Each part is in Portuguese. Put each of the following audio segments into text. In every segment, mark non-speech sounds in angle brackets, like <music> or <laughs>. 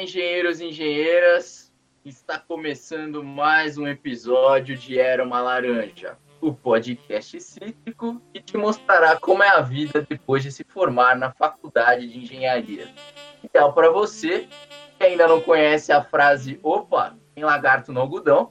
Engenheiros e engenheiras! Está começando mais um episódio de Era uma Laranja, o podcast cítrico que te mostrará como é a vida depois de se formar na faculdade de engenharia. Então, para você que ainda não conhece a frase Opa, tem lagarto no algodão,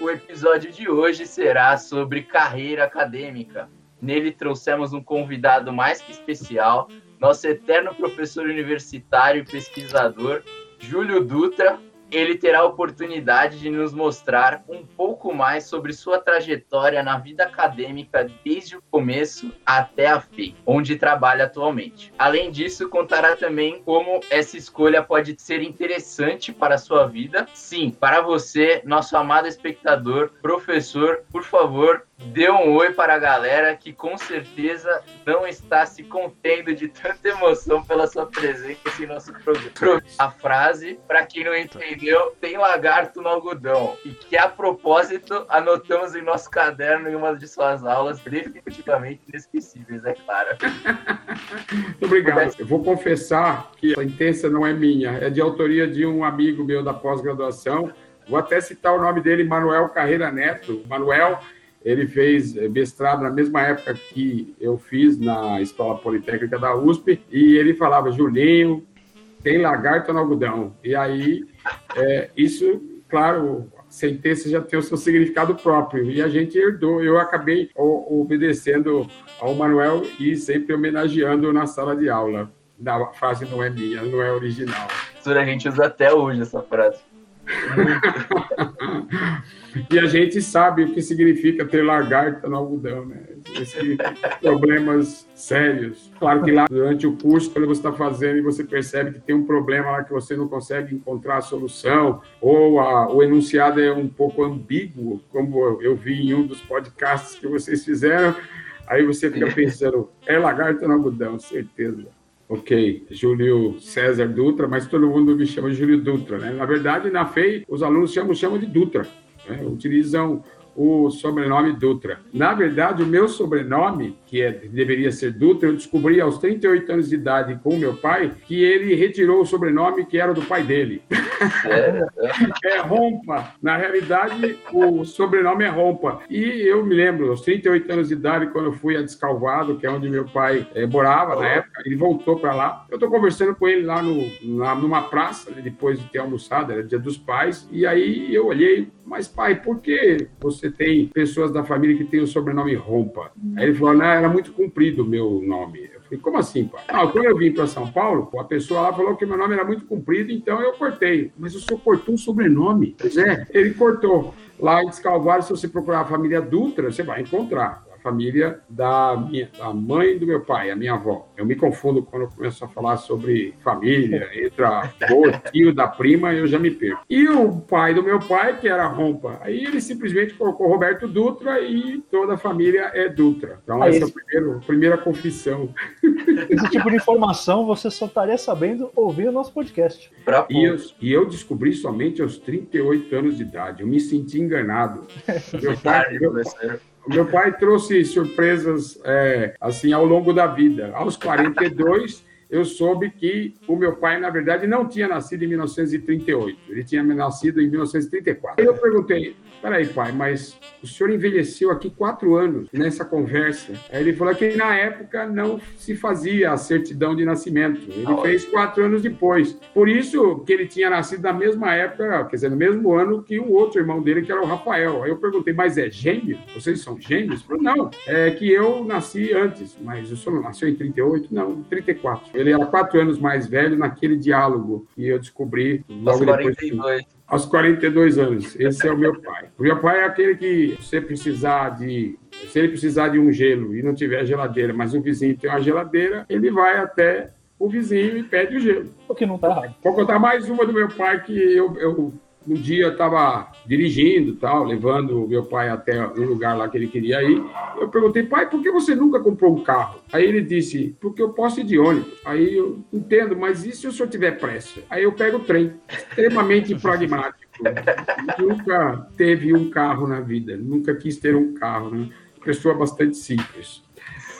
o episódio de hoje será sobre carreira acadêmica. Nele trouxemos um convidado mais que especial, nosso eterno professor universitário e pesquisador, Júlio Dutra. Ele terá a oportunidade de nos mostrar um pouco mais sobre sua trajetória na vida acadêmica desde o começo até a FEI, onde trabalha atualmente. Além disso, contará também como essa escolha pode ser interessante para a sua vida. Sim, para você, nosso amado espectador, professor, por favor, dê um oi para a galera que com certeza não está se contendo de tanta emoção pela sua presença em nosso programa. A frase, para quem não entendeu, tem lagarto no algodão. E que a propósito anotamos em nosso caderno em uma de suas aulas, definitivamente inesquecíveis, é claro. Muito <laughs> obrigado. Eu vou confessar que a intensa não é minha, é de autoria de um amigo meu da pós-graduação. Vou até citar o nome dele, Manuel Carreira Neto. Manuel ele fez mestrado na mesma época que eu fiz na Escola Politécnica da USP, e ele falava, Julinho, tem lagarto no algodão. E aí, é, isso, claro, a sentença já tem o seu significado próprio, e a gente herdou. Eu acabei obedecendo ao Manuel e sempre homenageando na sala de aula. A frase não é minha, não é original. A gente usa até hoje essa frase. E a gente sabe o que significa ter lagarta no algodão, né? Esse, problemas sérios. Claro que lá durante o curso, quando você está fazendo e você percebe que tem um problema lá que você não consegue encontrar a solução, ou a, o enunciado é um pouco ambíguo, como eu vi em um dos podcasts que vocês fizeram, aí você fica pensando, é lagarta no algodão, certeza. Ok, Júlio César Dutra, mas todo mundo me chama Júlio Dutra, né? Na verdade, na FEI, os alunos chamam, chamam de Dutra, né? utilizam o sobrenome Dutra. Na verdade, o meu sobrenome, que é, deveria ser Dutra, eu descobri aos 38 anos de idade com meu pai que ele retirou o sobrenome que era do pai dele. É, é Rompa. Na realidade, o sobrenome é Rompa. E eu me lembro, aos 38 anos de idade, quando eu fui a Descalvado, que é onde meu pai é, morava na época, ele voltou para lá. Eu estou conversando com ele lá no, na, numa praça, né, depois de ter almoçado, era dia dos pais, e aí eu olhei, mas pai, por que você tem pessoas da família que tem o sobrenome Rompa. Aí ele falou, não, era muito comprido o meu nome. Eu falei, como assim, pai? Não, quando eu vim para São Paulo, a pessoa lá falou que meu nome era muito comprido, então eu cortei. Mas o senhor cortou um sobrenome? Pois é, ele cortou. Lá em Descalvário, se você procurar a família Dutra, você vai encontrar família da, minha, da mãe do meu pai, a minha avó. Eu me confundo quando eu começo a falar sobre família, <laughs> entra o tio da prima, eu já me perco. E o pai do meu pai, que era Rompa, aí ele simplesmente colocou Roberto Dutra e toda a família é Dutra. Então, essa é a primeira, primeira confissão. <laughs> Esse tipo de informação você só estaria sabendo ouvir o nosso podcast. E eu, e eu descobri somente aos 38 anos de idade. Eu me senti enganado. <laughs> Meu pai, meu, meu pai trouxe surpresas é, assim ao longo da vida. Aos 42, eu soube que o meu pai, na verdade, não tinha nascido em 1938. Ele tinha nascido em 1934. Aí eu perguntei, Peraí, pai, mas o senhor envelheceu aqui quatro anos nessa conversa. Aí ele falou que na época não se fazia a certidão de nascimento. Ele ah, fez quatro anos depois. Por isso que ele tinha nascido na mesma época, quer dizer, no mesmo ano que o outro irmão dele, que era o Rafael. Aí eu perguntei, mas é gêmeo? Vocês são gêmeos? Ele falou, não, é que eu nasci antes. Mas o senhor não nasceu em 38? Não, em 34. Ele era quatro anos mais velho naquele diálogo que eu descobri logo depois. 42 aos 42 anos. Esse é o meu pai. O meu pai é aquele que, se precisar de. Se ele precisar de um gelo e não tiver geladeira, mas o vizinho tem uma geladeira, ele vai até o vizinho e pede o gelo. O que não está errado. Vou contar mais uma do meu pai que eu, eu um dia eu estava dirigindo, tal, levando meu pai até um lugar lá que ele queria ir. Eu perguntei, pai, por que você nunca comprou um carro? Aí ele disse, porque eu posso ir de ônibus. Aí eu entendo, mas e se o senhor tiver pressa? Aí eu pego o trem. Extremamente <laughs> pragmático. nunca teve um carro na vida, nunca quis ter um carro, né? Pessoa bastante simples.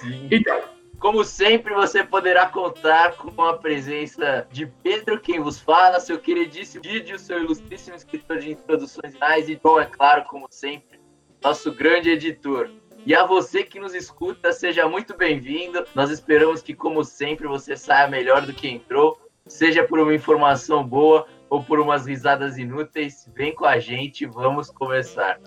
Sim. Então, Como sempre, você poderá contar com a presença de Pedro, quem vos fala, seu queridíssimo vídeo, seu ilustríssimo escritor de introduções finais e, bom, é claro, como sempre, nosso grande editor. E a você que nos escuta, seja muito bem-vindo. Nós esperamos que, como sempre, você saia melhor do que entrou, seja por uma informação boa ou por umas risadas inúteis. Vem com a gente, vamos começar.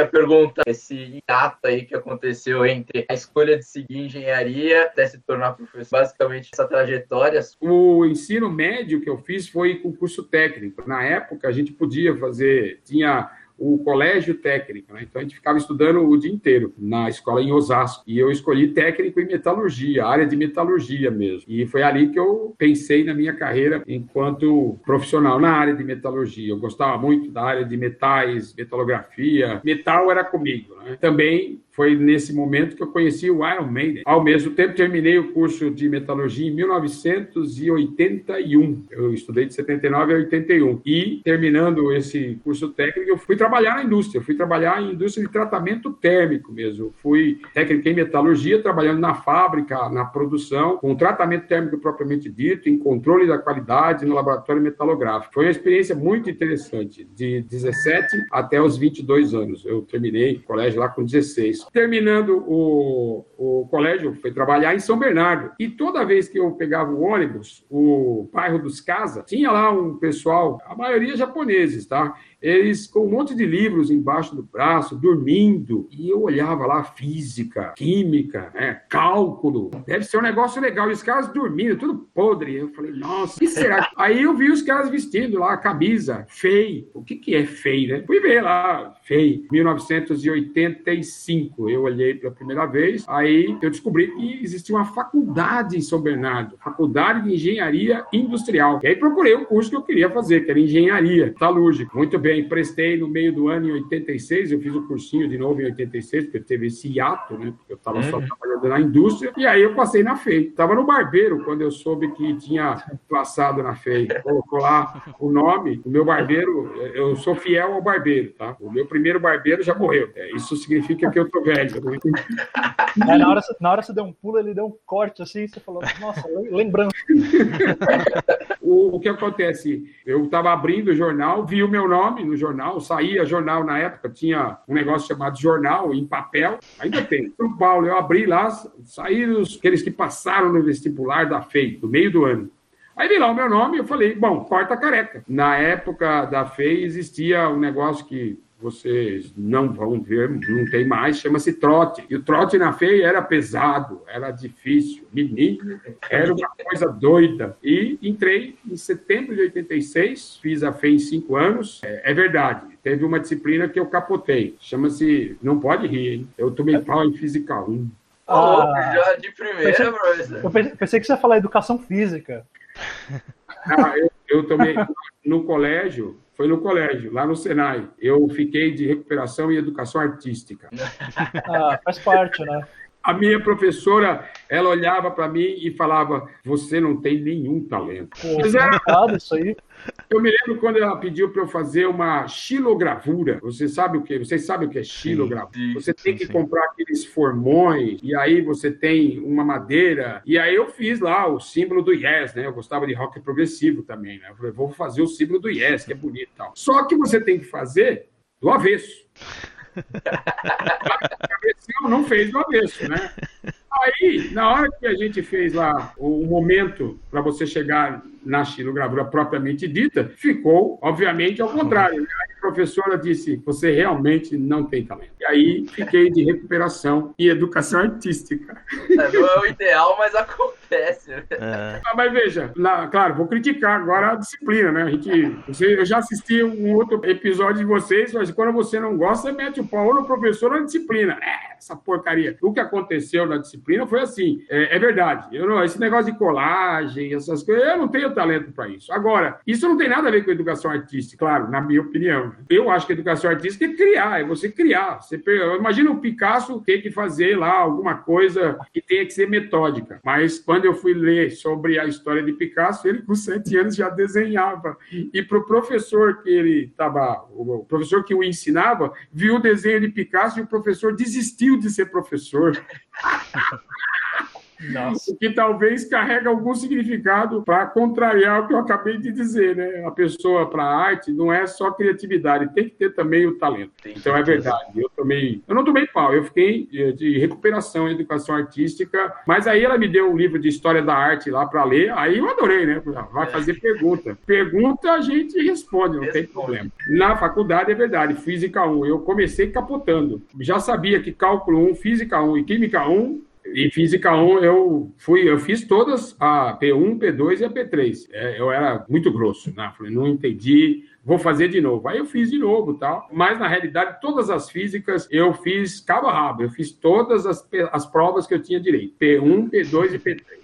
A pergunta, esse hiato aí que aconteceu entre a escolha de seguir engenharia até se tornar professor, basicamente essa trajetória. O ensino médio que eu fiz foi com curso técnico. Na época a gente podia fazer, tinha o colégio técnico, né? Então a gente ficava estudando o dia inteiro na escola em Osasco. E eu escolhi técnico em metalurgia, área de metalurgia mesmo. E foi ali que eu pensei na minha carreira enquanto profissional na área de metalurgia. Eu gostava muito da área de metais, metalografia. Metal era comigo, né? Também foi nesse momento que eu conheci o Iron Maiden. Ao mesmo tempo, terminei o curso de metalurgia em 1981. Eu estudei de 79 a 81. E, terminando esse curso técnico, eu fui trabalhar na indústria. Eu fui trabalhar em indústria de tratamento térmico mesmo. Eu fui técnico em metalurgia, trabalhando na fábrica, na produção, com tratamento térmico propriamente dito, em controle da qualidade no laboratório metalográfico. Foi uma experiência muito interessante, de 17 até os 22 anos. Eu terminei o colégio lá com 16 terminando o, o colégio, fui trabalhar em São Bernardo. E toda vez que eu pegava o ônibus, o bairro dos Casa, tinha lá um pessoal, a maioria japoneses, tá? Eles com um monte de livros embaixo do braço, dormindo, e eu olhava lá física, química, né, cálculo, deve ser um negócio legal, e os caras dormindo, tudo podre. Eu falei, nossa, o que será? <laughs> Aí eu vi os caras vestindo lá a camisa, FEI. O que, que é FEI, né? Fui ver lá, FEI, 1985. Eu olhei pela primeira vez, aí eu descobri que existia uma faculdade em São Bernardo, Faculdade de Engenharia Industrial. E aí procurei o curso que eu queria fazer, que era engenharia metalúrgica. Muito bem bem, prestei no meio do ano em 86, eu fiz o cursinho de novo em 86, porque teve esse hiato, né? Eu estava só uhum. trabalhando na indústria, e aí eu passei na FEI. Estava no barbeiro quando eu soube que tinha passado na FEI. Colocou lá o nome, o meu barbeiro, eu sou fiel ao barbeiro, tá? O meu primeiro barbeiro já morreu. É, isso significa que eu tô velho. Né? É, na, hora, na hora você deu um pulo, ele deu um corte assim, você falou, nossa, lembrando. <laughs> o, o que acontece? Eu estava abrindo o jornal, vi o meu nome, nome no jornal, saía jornal na época, tinha um negócio chamado jornal em papel, ainda tem. São Paulo, eu abri lá, saíram aqueles que passaram no vestibular da FEI, no meio do ano. Aí vi lá o meu nome e eu falei, bom, corta careca. Na época da FEI existia um negócio que vocês não vão ver, não tem mais, chama-se trote. E o trote na feia era pesado, era difícil. Menino, era uma coisa doida. E entrei em setembro de 86, fiz a feia em cinco anos. É, é verdade, teve uma disciplina que eu capotei. Chama-se, não pode rir, hein? Eu tomei pau em Física 1. Ah, já de primeira, pensei, Eu pensei que você ia falar educação física. Ah, eu, eu tomei no colégio, foi no colégio, lá no Senai. Eu fiquei de recuperação e educação artística. Ah, faz parte, né? A minha professora, ela olhava para mim e falava: Você não tem nenhum talento. Pô, Mas era... isso aí. Eu me lembro quando ela pediu para eu fazer uma xilogravura. Você sabe o que? Vocês sabem o que é xilogravura? Sim, você tem sim, que sim. comprar aqueles formões e aí você tem uma madeira. E aí eu fiz lá o símbolo do Yes, né? Eu gostava de rock progressivo também, né? Eu falei, vou fazer o símbolo do Yes, que é bonito, tal. Só que você tem que fazer do avesso. Não fez do avesso, né? Aí, na hora que a gente fez lá o momento para você chegar na xilogravura propriamente dita, ficou, obviamente, ao contrário. Né? A professora disse: você realmente não tem talento. E aí fiquei de recuperação e educação artística. É, não é o ideal, mas acontece. É. Ah, mas veja, na, claro, vou criticar agora a disciplina, né? A gente, você, eu já assisti um outro episódio de vocês, mas quando você não gosta, você mete o pau no professor na disciplina. É, essa porcaria. O que aconteceu na disciplina foi assim: é, é verdade. Eu não, esse negócio de colagem, essas coisas, eu não tenho talento para isso. Agora, isso não tem nada a ver com educação artística, claro, na minha opinião né? Eu acho que educação artística é criar, é você criar. Você, imagina o Picasso ter que fazer lá alguma coisa que tenha que ser metódica. Mas quando eu fui ler sobre a história de Picasso, ele com sete anos já desenhava. E para o professor que ele estava, o professor que o ensinava, viu o desenho de Picasso e o professor desistiu de ser professor. <laughs> Nossa. que talvez carrega algum significado para contrariar o que eu acabei de dizer, né? A pessoa para a arte não é só criatividade, tem que ter também o talento. Então é verdade. Eu tomei, eu não tomei pau, eu fiquei de recuperação em educação artística, mas aí ela me deu um livro de história da arte lá para ler, aí eu adorei, né? Vai é. fazer pergunta. Pergunta a gente responde, não responde. tem problema. Na faculdade é verdade, física 1, eu comecei capotando. Já sabia que cálculo 1, física 1 e química 1 e física 1 eu fui, eu fiz todas a P1, P2 e a P3. É, eu era muito grosso, né? Falei, não entendi, vou fazer de novo. Aí eu fiz de novo, tal. Mas na realidade todas as físicas eu fiz cabo a rabo. Eu fiz todas as, as provas que eu tinha direito, P1, P2 e P3.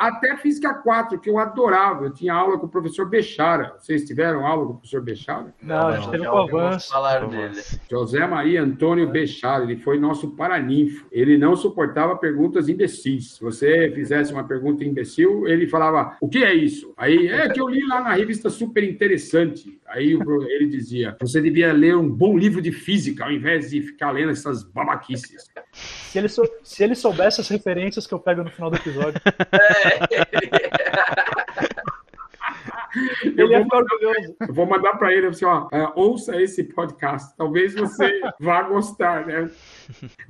Até Física 4, que eu adorava. Eu tinha aula com o professor Bechara. Vocês tiveram aula com o professor Bechara? Não, a gente teve com o Avanço. falar dele. José Maria Antônio Bechara, ele foi nosso paraninfo. Ele não suportava perguntas imbecis. Se você fizesse uma pergunta imbecil, ele falava, o que é isso? Aí, é que eu li lá na revista Super Interessante. Aí ele dizia, você devia ler um bom livro de física, ao invés de ficar lendo essas babaquices. Se ele, sou, se ele soubesse as referências que eu pego no final do episódio. É. <laughs> ele é orgulhoso. Eu vou mandar para ele assim, ó, é, ouça esse podcast. Talvez você vá gostar, né?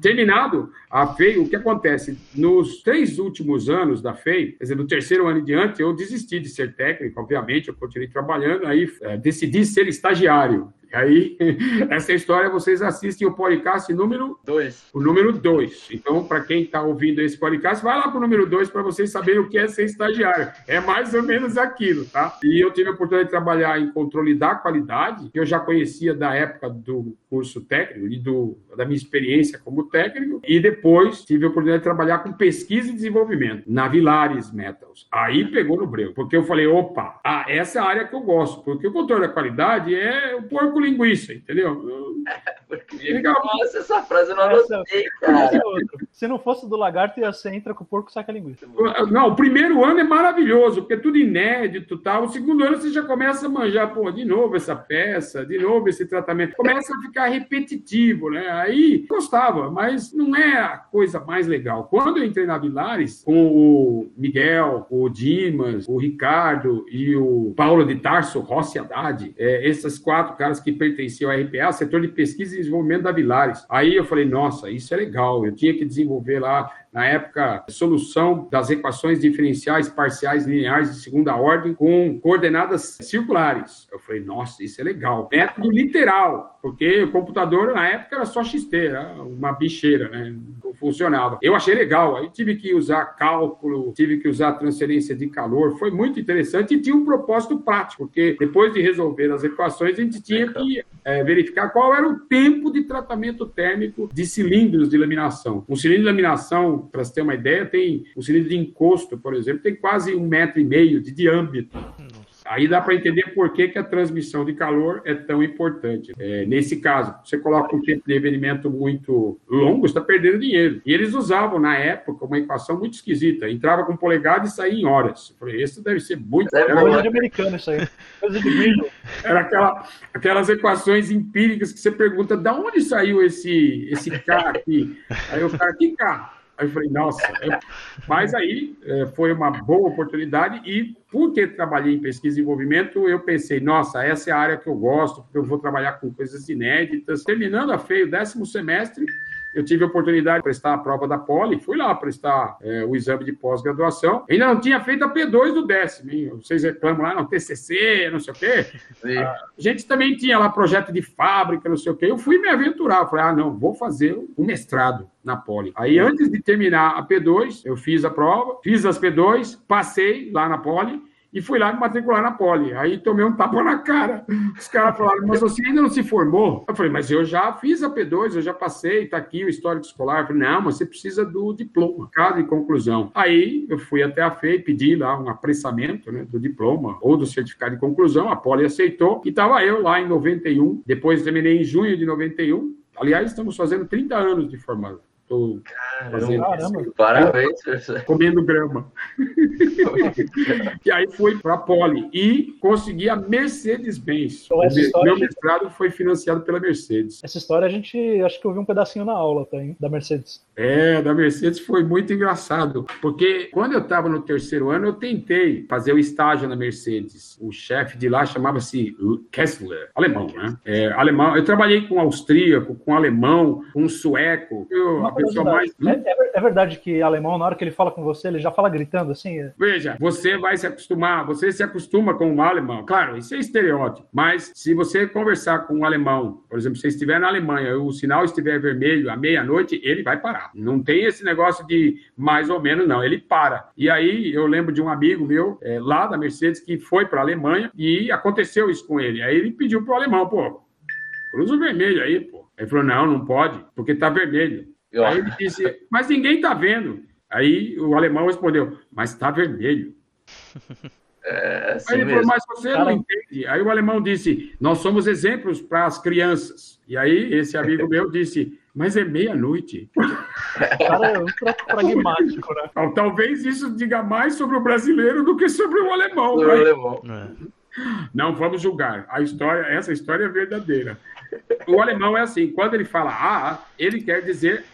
Terminado a FEI, o que acontece? Nos três últimos anos da FEI, quer dizer, no terceiro ano em diante, eu desisti de ser técnico, obviamente, eu continuei trabalhando, aí é, decidi ser estagiário. E aí, <laughs> essa história vocês assistem o podcast número 2. O número 2. Então, para quem está ouvindo esse podcast, vai lá para o número 2 para vocês saberem o que é ser estagiário. É mais ou menos aquilo, tá? E eu tive a oportunidade de trabalhar em controle da qualidade, que eu já conhecia da época do curso técnico e do, da minha experiência como técnico. E depois tive a oportunidade de trabalhar com pesquisa e desenvolvimento na Vilares Metals. Aí pegou no breu, porque eu falei, opa, ah, essa é a área que eu gosto, porque o controle da qualidade é o porco linguiça, entendeu? <laughs> Nossa, essa frase eu não anotei, cara. Se não fosse do lagarto, ia ser entra com o porco saca a linguiça. Não, o primeiro ano é maravilhoso, porque é tudo inédito e tal. O segundo ano você já começa a manjar, pô, de novo essa peça, de novo esse tratamento. Começa a ficar repetitivo, né? Aí gostava, mas não é a coisa mais legal. Quando eu entrei na Vilares, com o Miguel, o Dimas, o Ricardo e o Paulo de Tarso, Rossi Haddad, é, esses quatro caras que que pertencia ao RPA, setor de pesquisa e desenvolvimento da Vilares. Aí eu falei, nossa, isso é legal, eu tinha que desenvolver lá na época, solução das equações diferenciais parciais lineares de segunda ordem com coordenadas circulares. Eu falei, nossa, isso é legal. Método literal, porque o computador na época era só XT, era uma bicheira, né? Não funcionava. Eu achei legal, aí tive que usar cálculo, tive que usar transferência de calor, foi muito interessante e tinha um propósito prático, porque depois de resolver as equações, a gente tinha que é, verificar qual era o tempo de tratamento térmico de cilindros de laminação. Um cilindro de laminação para você ter uma ideia, tem o cilindro de encosto, por exemplo, tem quase um metro e meio de diâmetro. Aí dá para entender por que, que a transmissão de calor é tão importante. É, nesse caso, você coloca um tempo de reverimento muito longo, está perdendo dinheiro. E eles usavam, na época, uma equação muito esquisita. Entrava com polegada e saía em horas. Eu falei, esse deve ser muito... É coisa de americano isso aí. Coisa de milho. Era aquela, aquelas equações empíricas que você pergunta, de onde saiu esse, esse K aqui? Aí o cara, que K? Aí eu falei, nossa. É... Mas aí é, foi uma boa oportunidade e, porque trabalhei em pesquisa e desenvolvimento, eu pensei, nossa, essa é a área que eu gosto, porque eu vou trabalhar com coisas inéditas. Terminando a FEI, o décimo semestre, eu tive a oportunidade de prestar a prova da Poli, fui lá prestar é, o exame de pós-graduação. Ainda não tinha feito a P2 do décimo, hein? Vocês reclamam lá, não, TCC, não sei o quê. A gente também tinha lá projeto de fábrica, não sei o quê. Eu fui me aventurar, falei, ah, não, vou fazer um mestrado na Poli. Aí, antes de terminar a P2, eu fiz a prova, fiz as P2, passei lá na Poli, e fui lá me matricular na Poli. Aí tomei um tapa na cara. Os caras falaram, mas você ainda não se formou? Eu falei, mas eu já fiz a P2, eu já passei, tá aqui o histórico escolar. Eu falei, não, mas você precisa do diploma, caso de conclusão. Aí eu fui até a FEI, pedi lá um apressamento né, do diploma ou do certificado de conclusão, a Poli aceitou, e estava eu lá em 91, depois terminei em junho de 91. Aliás, estamos fazendo 30 anos de formado. Estou fazendo Caramba. Parabéns, professor. comendo grama. <laughs> e aí fui para a Poli e consegui a Mercedes-Benz. Então, Meu que- mestrado foi financiado pela Mercedes. Essa história a gente, acho que eu vi um pedacinho na aula até, hein, da Mercedes. É, da Mercedes foi muito engraçado, porque quando eu estava no terceiro ano, eu tentei fazer o estágio na Mercedes. O chefe de lá chamava-se Kessler, alemão, né? É, alemão. Eu trabalhei com austríaco, com alemão, com sueco. Eu, pessoa mais. É, é é verdade que alemão, na hora que ele fala com você, ele já fala gritando assim? é- Veja, você vai se acostumar, você se acostuma com o alemão. Claro, isso é estereótipo, mas se você conversar com um alemão, por exemplo, se você estiver na Alemanha e o sinal estiver vermelho à meia-noite, ele vai parar. Não tem esse negócio de mais ou menos, não. Ele para. E aí eu lembro de um amigo meu é, lá da Mercedes que foi para a Alemanha e aconteceu isso com ele. Aí ele pediu pro alemão, pô, cruza o vermelho aí, pô. Ele falou, não, não pode, porque tá vermelho. Aí ele disse, mas ninguém tá vendo. Aí o alemão respondeu, mas tá vermelho. <laughs> É assim Aí ele falou, mas você Cara- não entende. Aí o alemão disse, nós somos exemplos para as crianças. E aí esse amigo meu disse, mas é meia-noite. O cara é ultra pragmático, né? Tal- Talvez isso diga mais sobre o brasileiro do que sobre o alemão. O mas alemão. Não vamos julgar. A história, essa história é verdadeira. O alemão é assim, quando ele fala A, ele quer dizer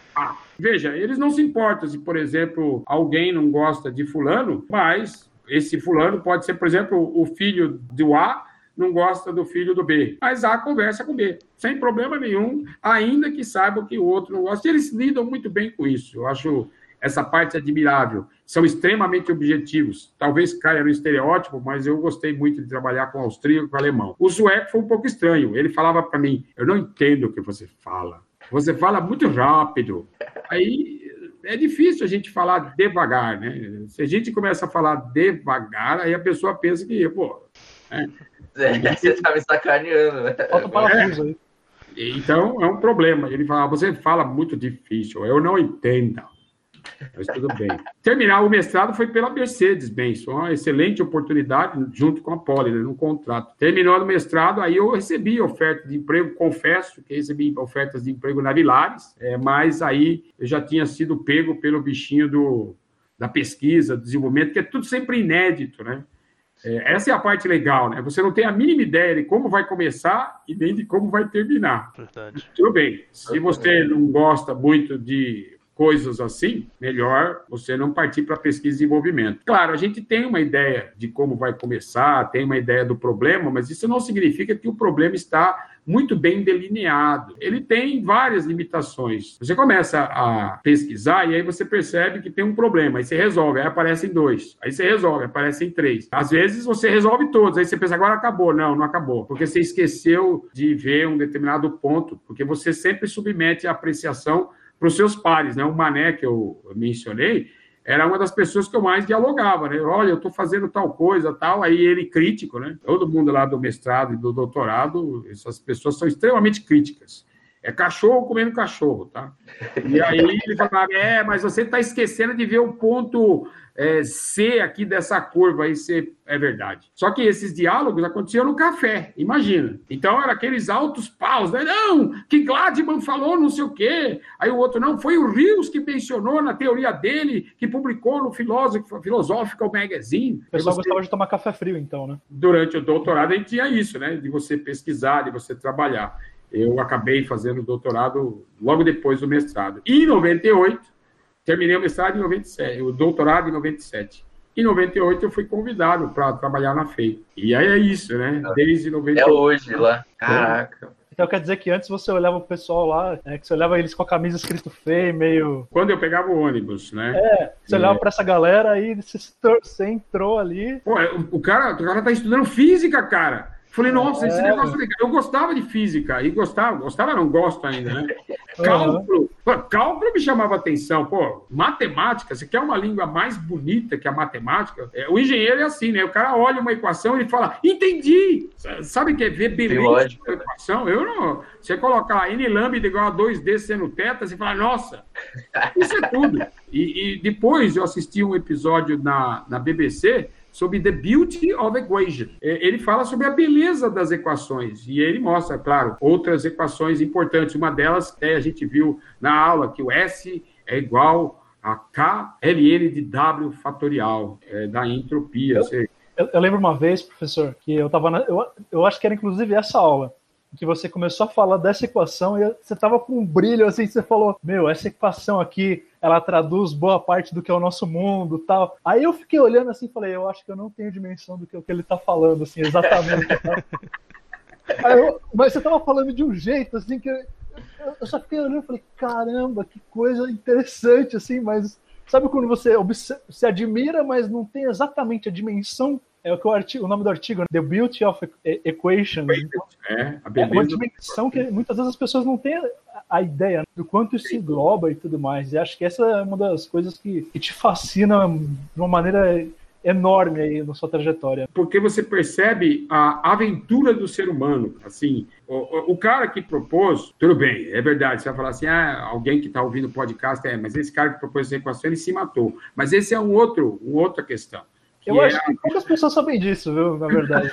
Veja, eles não se importam se, por exemplo, alguém não gosta de fulano, mas esse fulano pode ser, por exemplo, o filho do A não gosta do filho do B. Mas A conversa com B, sem problema nenhum, ainda que saiba que o outro não gosta. Eles lidam muito bem com isso. Eu acho essa parte admirável. São extremamente objetivos. Talvez caia no estereótipo, mas eu gostei muito de trabalhar com austríaco e com alemão. O sueco foi um pouco estranho. Ele falava para mim: Eu não entendo o que você fala. Você fala muito rápido. Aí é difícil a gente falar devagar, né? Se a gente começa a falar devagar, aí a pessoa pensa que, pô. É, <laughs> você tá me sacaneando, né? Falta um parafuso aí. Então é um problema. Ele fala: Você fala muito difícil, eu não entendo. Mas tudo bem. Terminar o mestrado foi pela Mercedes-Benz, foi uma excelente oportunidade junto com a Poli, né, no contrato. Terminou o mestrado, aí eu recebi oferta de emprego, confesso que recebi ofertas de emprego na Vilares, é, mas aí eu já tinha sido pego pelo bichinho do, da pesquisa, do desenvolvimento, que é tudo sempre inédito, né? É, essa é a parte legal, né? Você não tem a mínima ideia de como vai começar e nem de como vai terminar. Verdade. Tudo bem. Se você não gosta muito de coisas assim, melhor você não partir para pesquisa e desenvolvimento. Claro, a gente tem uma ideia de como vai começar, tem uma ideia do problema, mas isso não significa que o problema está muito bem delineado. Ele tem várias limitações. Você começa a pesquisar e aí você percebe que tem um problema, aí você resolve, aí aparecem dois, aí você resolve, aparecem três. Às vezes você resolve todos, aí você pensa agora acabou, não, não acabou, porque você esqueceu de ver um determinado ponto, porque você sempre submete a apreciação para os seus pares, né? O Mané que eu mencionei era uma das pessoas que eu mais dialogava, né? Olha, eu estou fazendo tal coisa, tal. Aí ele crítico, né? Todo mundo lá do mestrado e do doutorado, essas pessoas são extremamente críticas. É cachorro comendo cachorro, tá? E aí ele falava, é, mas você está esquecendo de ver o ponto é, C aqui dessa curva aí, C é verdade. Só que esses diálogos aconteciam no café, imagina. Então, era aqueles altos paus, né? Não, que Gladman falou não sei o quê. Aí o outro, não, foi o Rios que mencionou na teoria dele, que publicou no Philosophical, Philosophical Magazine. O pessoal você- gostava de tomar café frio, então, né? durante o doutorado a gente tinha isso, né? De você pesquisar, de você trabalhar. Eu acabei fazendo o doutorado logo depois do mestrado. E em 98, terminei o mestrado em 97, o doutorado em 97. Em 98 eu fui convidado para trabalhar na FEI. E aí é isso, né? Desde É 98. hoje lá. Caraca. Então quer dizer que antes você olhava o pessoal lá, né, que você olhava eles com a camisa escrito feio, meio. Quando eu pegava o ônibus, né? É, você É. olhava pra essa galera aí você, entrou ali. Pô, o, o cara, o cara tá estudando física, cara. Falei, nossa, esse é. negócio é legal. Eu gostava de física, e gostava, gostava, não gosto ainda, né? <laughs> Cálculo, cálculo me chamava atenção. Pô, matemática, você quer uma língua mais bonita que a matemática? É, o engenheiro é assim, né? O cara olha uma equação e fala, entendi! Sabe o que é ver beleza na equação? Eu não. Você colocar n lambda igual a 2D sendo teta, você fala, nossa, isso é tudo. E, e depois eu assisti um episódio na, na BBC sobre The Beauty of Equation. É, ele fala sobre a beleza das equações e ele mostra, claro, outras equações importantes. Uma delas é a gente viu na aula que o S é igual a KLN de W fatorial, é, da entropia. Eu, eu, eu, lembro uma vez, professor, que eu estava eu, eu acho que era inclusive essa aula que você começou a falar dessa equação e você tava com um brilho assim, você falou: Meu, essa equação aqui, ela traduz boa parte do que é o nosso mundo tal. Aí eu fiquei olhando assim e falei: Eu acho que eu não tenho dimensão do que, que ele tá falando, assim, exatamente. <laughs> eu, mas você tava falando de um jeito assim que eu, eu só fiquei olhando e falei: Caramba, que coisa interessante, assim, mas. Sabe quando você se admira, mas não tem exatamente a dimensão é o que o, artigo, o nome do artigo, né? The Beauty of Equation. É, a beleza. é uma dimensão que muitas vezes as pessoas não têm a ideia do quanto isso engloba e tudo mais. E acho que essa é uma das coisas que, que te fascina de uma maneira enorme aí na sua trajetória. Porque você percebe a aventura do ser humano. Assim, o, o cara que propôs, tudo bem, é verdade. Você vai falar assim, ah, alguém que está ouvindo o podcast, é, mas esse cara que propôs essa equação, ele se matou. Mas esse é um outro, uma outra questão. Eu acho que poucas pessoas sabem disso, viu? Na verdade.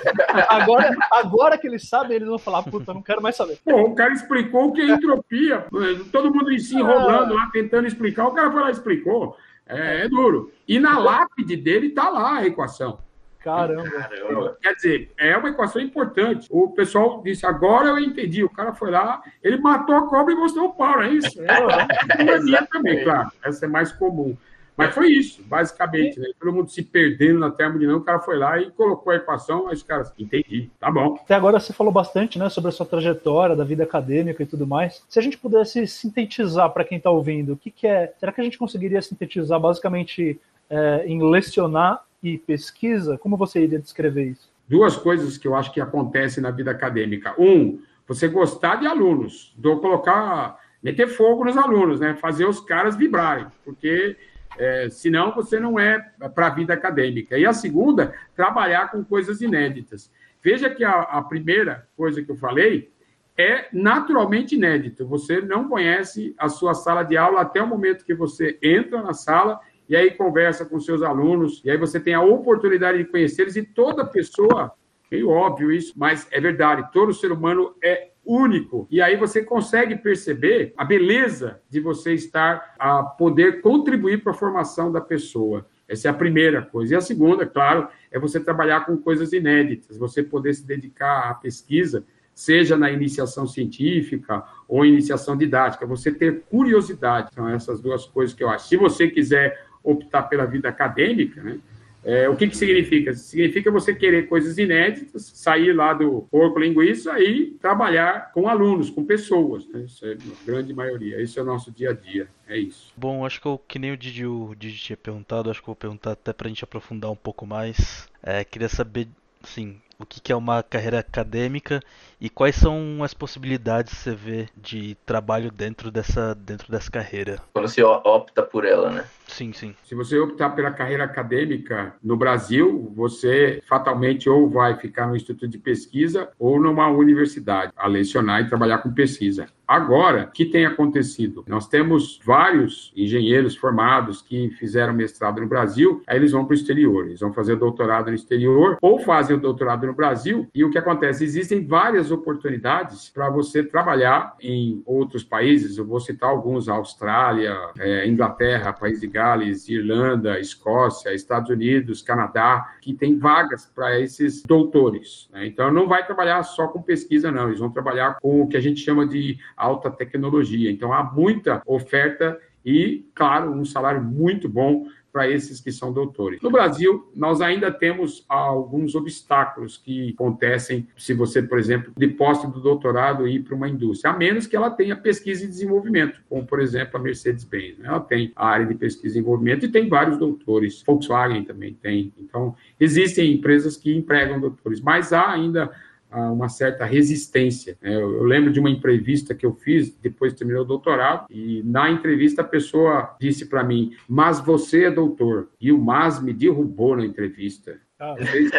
agora, agora que eles sabem, eles vão falar, puta, não quero mais saber. Pô, o cara explicou o que é entropia. Todo mundo se enrolando lá, tentando explicar. O cara foi lá e explicou. É, é duro. E na lápide dele tá lá a equação. Caramba. Caramba. Quer dizer, é uma equação importante. O pessoal disse, agora eu entendi. O cara foi lá, ele matou a cobra e mostrou o pau, é isso? É, é minha também, claro. Essa é mais comum. Mas foi isso, basicamente, né? Todo mundo se perdendo na termodinâmica, o cara foi lá e colocou a equação, aí os caras, entendi, tá bom. Até agora você falou bastante, né, sobre a sua trajetória, da vida acadêmica e tudo mais. Se a gente pudesse sintetizar para quem está ouvindo, o que, que, é? Será que a gente conseguiria sintetizar basicamente é, em lecionar e pesquisa? Como você iria descrever isso? Duas coisas que eu acho que acontecem na vida acadêmica. Um, você gostar de alunos, do colocar, meter fogo nos alunos, né? Fazer os caras vibrarem, porque é, senão, você não é para a vida acadêmica. E a segunda, trabalhar com coisas inéditas. Veja que a, a, primeira coisa que eu falei é naturalmente inédito. Você não conhece a sua sala de aula até o momento que você entra na sala e aí conversa com seus alunos, e aí você tem a oportunidade de conhecê-los, e toda pessoa, meio óbvio isso, mas é verdade, todo ser humano é único. E aí você consegue perceber a beleza de você estar a poder contribuir para a formação da pessoa. Essa é a primeira coisa. E a segunda, claro, é você trabalhar com coisas inéditas, você poder se dedicar à pesquisa, seja na iniciação científica ou iniciação didática, você ter curiosidade. São essas duas coisas que eu acho. Se você quiser optar pela vida acadêmica, né, é, o que, que significa? Significa você querer coisas inéditas, sair lá do porco linguiça e trabalhar com alunos, com pessoas. Né? Isso é a grande maioria. Esse é o nosso dia a dia. É isso. Bom, acho que eu, que nem o Didi, o Didi tinha perguntado, acho que eu vou perguntar até para a gente aprofundar um pouco mais. É, queria saber, assim, o que é uma carreira acadêmica e quais são as possibilidades que você vê de trabalho dentro dessa, dentro dessa carreira. Quando você opta por ela, né? Sim, sim. Se você optar pela carreira acadêmica no Brasil, você fatalmente ou vai ficar no instituto de pesquisa ou numa universidade a lecionar e trabalhar com pesquisa. Agora, o que tem acontecido? Nós temos vários engenheiros formados que fizeram mestrado no Brasil, aí eles vão para o exterior, eles vão fazer doutorado no exterior ou fazem o doutorado no Brasil. E o que acontece? Existem várias oportunidades para você trabalhar em outros países. Eu vou citar alguns: Austrália, é, Inglaterra, País de Gales, Irlanda, Escócia, Estados Unidos, Canadá, que tem vagas para esses doutores. Né? Então, não vai trabalhar só com pesquisa, não. Eles vão trabalhar com o que a gente chama de alta tecnologia. Então, há muita oferta e, claro, um salário muito bom para esses que são doutores. No Brasil, nós ainda temos alguns obstáculos que acontecem se você, por exemplo, de posse do doutorado ir para uma indústria, a menos que ela tenha pesquisa e desenvolvimento, como, por exemplo, a Mercedes-Benz. Né? Ela tem a área de pesquisa e desenvolvimento e tem vários doutores. Volkswagen também tem. Então, existem empresas que empregam doutores, mas há ainda uma certa resistência. Né? Eu, lembro de uma entrevista que eu fiz depois de terminar o doutorado, e na entrevista a pessoa disse para mim: Mas você é doutor. E o Mas me derrubou na entrevista. Ah. Vocês,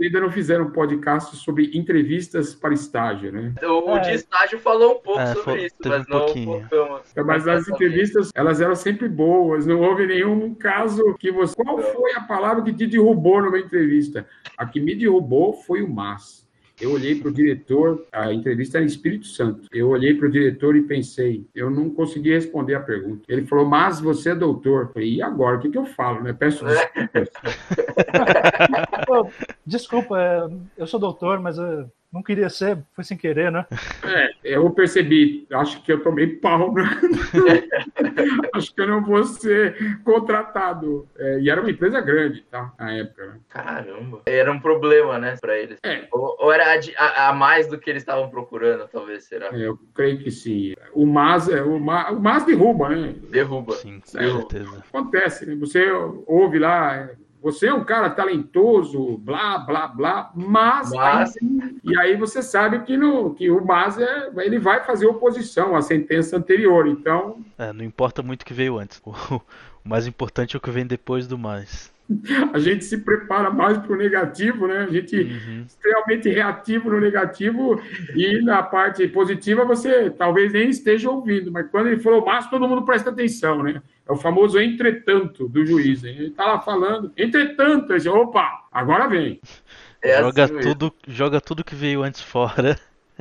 ainda não fizeram um podcast sobre entrevistas para estágio, né? O é. de estágio falou um pouco é, sobre isso, mas um não focamos. Mas as entrevistas, elas eram sempre boas, não houve nenhum caso que você... Qual foi a palavra que te derrubou numa entrevista? A que me derrubou foi o mas. Eu olhei para o diretor, a entrevista era em Espírito Santo. Eu olhei para o diretor e pensei, eu não consegui responder a pergunta. Ele falou, mas você é doutor. Eu falei, e agora? O que, que eu falo? Né? Peço desculpas. <laughs> Desculpa, eu sou doutor, mas é, não queria ser, foi sem querer, né? É, eu percebi, acho que eu tomei pau, né? <laughs> acho que eu não vou ser contratado. É, e era uma empresa grande, tá? Na época, né? Caramba. Era um problema, né, pra eles. É. Ou, ou era a, a, mais do que eles estavam procurando, talvez, será? É, eu creio que sim. O MAS, é, o MAS, o MAS derruba, né? Derruba. Sim, com certeza. Acontece, né? Você ouve lá você é um cara talentoso, blá, blá, blá, mas... mas... e aí você sabe que, no, que o mas é, ele vai fazer oposição à sentença anterior, então... É, não importa muito o que veio antes. <laughs> O, mais importante é o que vem depois do mais. A gente se prepara mais para o negativo, né? A gente uhum. extremamente reativo no negativo e na parte positiva você talvez nem esteja ouvindo, mas quando ele falou mas todo mundo presta atenção, né? É o famoso entretanto do juiz. Ele está lá falando, entretanto, ele diz, opa, agora vem. É joga, assim tudo, joga tudo que veio antes fora. <laughs>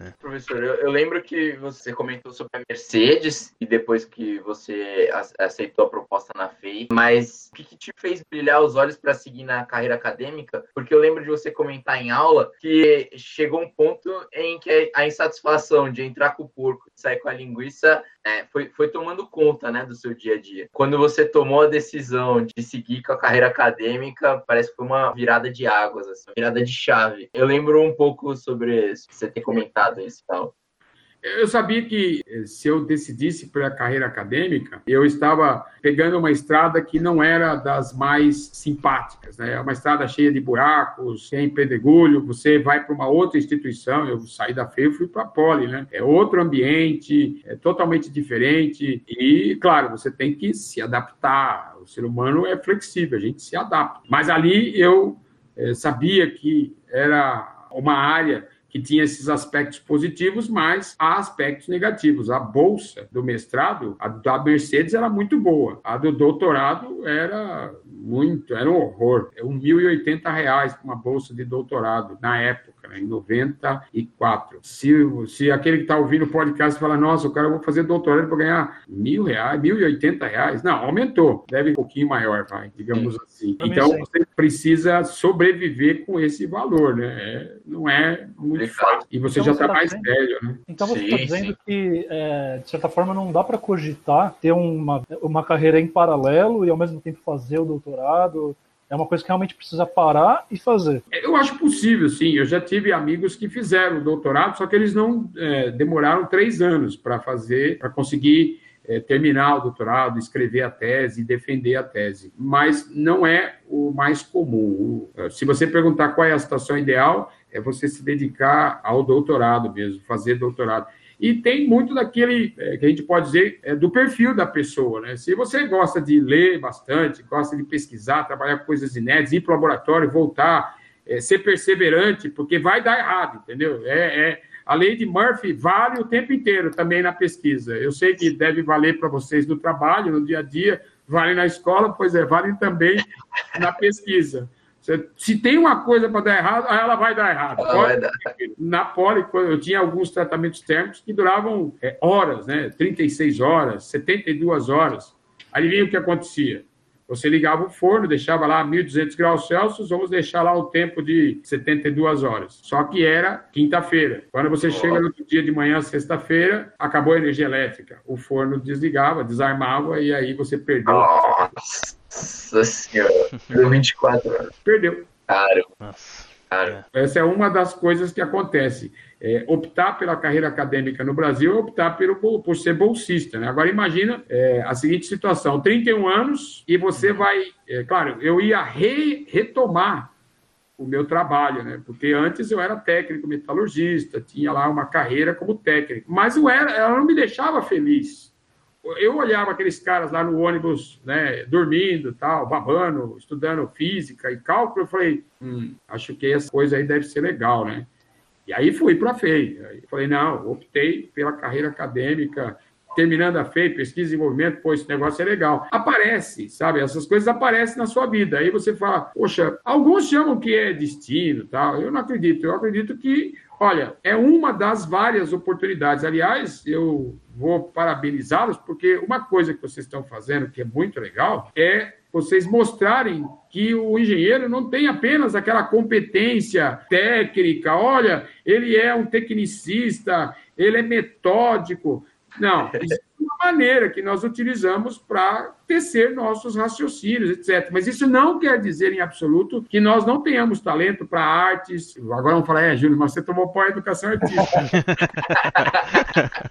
É. Professor, eu, eu, lembro que você comentou sobre a Mercedes e depois que você aceitou a proposta na FEI, mas o que, que te fez brilhar os olhos para seguir na carreira acadêmica? Porque eu lembro de você comentar em aula que chegou um ponto em que a insatisfação de entrar com o porco e sair com a linguiça é, foi, foi tomando conta né, do seu dia a dia. Quando você tomou a decisão de seguir com a carreira acadêmica, parece que foi uma virada de águas, assim, virada de chave. Eu lembro um pouco sobre isso, você ter comentado isso tal. Eu sabia que eh, se eu decidisse para a carreira acadêmica, eu estava pegando uma estrada que não era das mais simpáticas, né? É uma estrada cheia de buracos, sem pedregulho. Você vai para uma outra instituição. Eu saí da FEI e fui para a Poli, né? É outro ambiente, é totalmente diferente. E, claro, você tem que se adaptar. O ser humano é flexível, a gente se adapta. Mas ali eu é, sabia que era uma área que tinha esses aspectos positivos, mas há aspectos negativos. A bolsa do mestrado, a da Mercedes era muito boa, a do doutorado era muito, era um horror. É R$ 1.080 uma bolsa de doutorado na época né, em 94. Se, se aquele que está ouvindo o podcast fala, nossa, o cara vai fazer doutorado para ganhar mil reais, mil e oitenta reais, não, aumentou, deve um pouquinho maior, vai, digamos Sim. assim. Então você precisa sobreviver com esse valor, né? É, não é muito fácil. E você então, já está tá mais velho, né? Então você está dizendo sim. que, é, de certa forma, não dá para cogitar ter uma, uma carreira em paralelo e ao mesmo tempo fazer o doutorado é uma coisa que realmente precisa parar e fazer. Eu acho possível, sim. Eu já tive amigos que fizeram doutorado, só que eles não é, demoraram três anos para fazer, para conseguir é, terminar o doutorado, escrever a tese, defender a tese. Mas não é o mais comum. Se você perguntar qual é a situação ideal, é você se dedicar ao doutorado mesmo, fazer doutorado. E tem muito daquele é, que a gente pode dizer é, do perfil da pessoa. Né? Se você gosta de ler bastante, gosta de pesquisar, trabalhar com coisas inéditas, ir para o laboratório, voltar, é, ser perseverante, porque vai dar errado, entendeu? É, é, a lei de Murphy vale o tempo inteiro também na pesquisa. Eu sei que deve valer para vocês no trabalho, no dia a dia, vale na escola, pois é, vale também na pesquisa. Se tem uma coisa para dar errado, ela vai dar errado. Pode, dar. Na poli, eu tinha alguns tratamentos térmicos que duravam é, horas, né? 36 horas, 72 horas. Adivinha o que acontecia? Você ligava o forno, deixava lá 1.200 graus Celsius, vamos deixar lá o tempo de 72 horas. Só que era quinta-feira. Quando você chega no dia de manhã, sexta-feira, acabou a energia elétrica. O forno desligava, desarmava e aí você perdeu. Nossa senhora. Deu 24 horas. Perdeu. Caramba. Essa é uma das coisas que acontece. É, optar pela carreira acadêmica no Brasil é optar pelo, por ser bolsista. Né? Agora, imagina é, a seguinte situação: 31 anos e você vai. É, claro, eu ia re, retomar o meu trabalho, né? Porque antes eu era técnico metalurgista, tinha lá uma carreira como técnico, mas eu era, ela não me deixava feliz. Eu olhava aqueles caras lá no ônibus, né, dormindo, tal, babando, estudando física e cálculo, eu falei, hum, acho que essa coisa aí deve ser legal, né? E aí fui para a FEI. Aí falei, não, optei pela carreira acadêmica, terminando a FEI, pesquisa e desenvolvimento, pô, esse negócio é legal. Aparece, sabe? Essas coisas aparecem na sua vida. Aí você fala, poxa, alguns chamam que é destino, tal. Eu não acredito. Eu acredito que, olha, é uma das várias oportunidades. Aliás, eu vou parabenizá-los, porque uma coisa que vocês estão fazendo, que é muito legal, é vocês mostrarem que o engenheiro não tem apenas aquela competência técnica, olha, ele é um tecnicista, ele é metódico. Não, maneira que nós utilizamos para tecer nossos raciocínios, etc. Mas isso não quer dizer, em absoluto, que nós não tenhamos talento para artes. Agora vamos falar, é, Júlio, mas você tomou pó em educação artística. <laughs>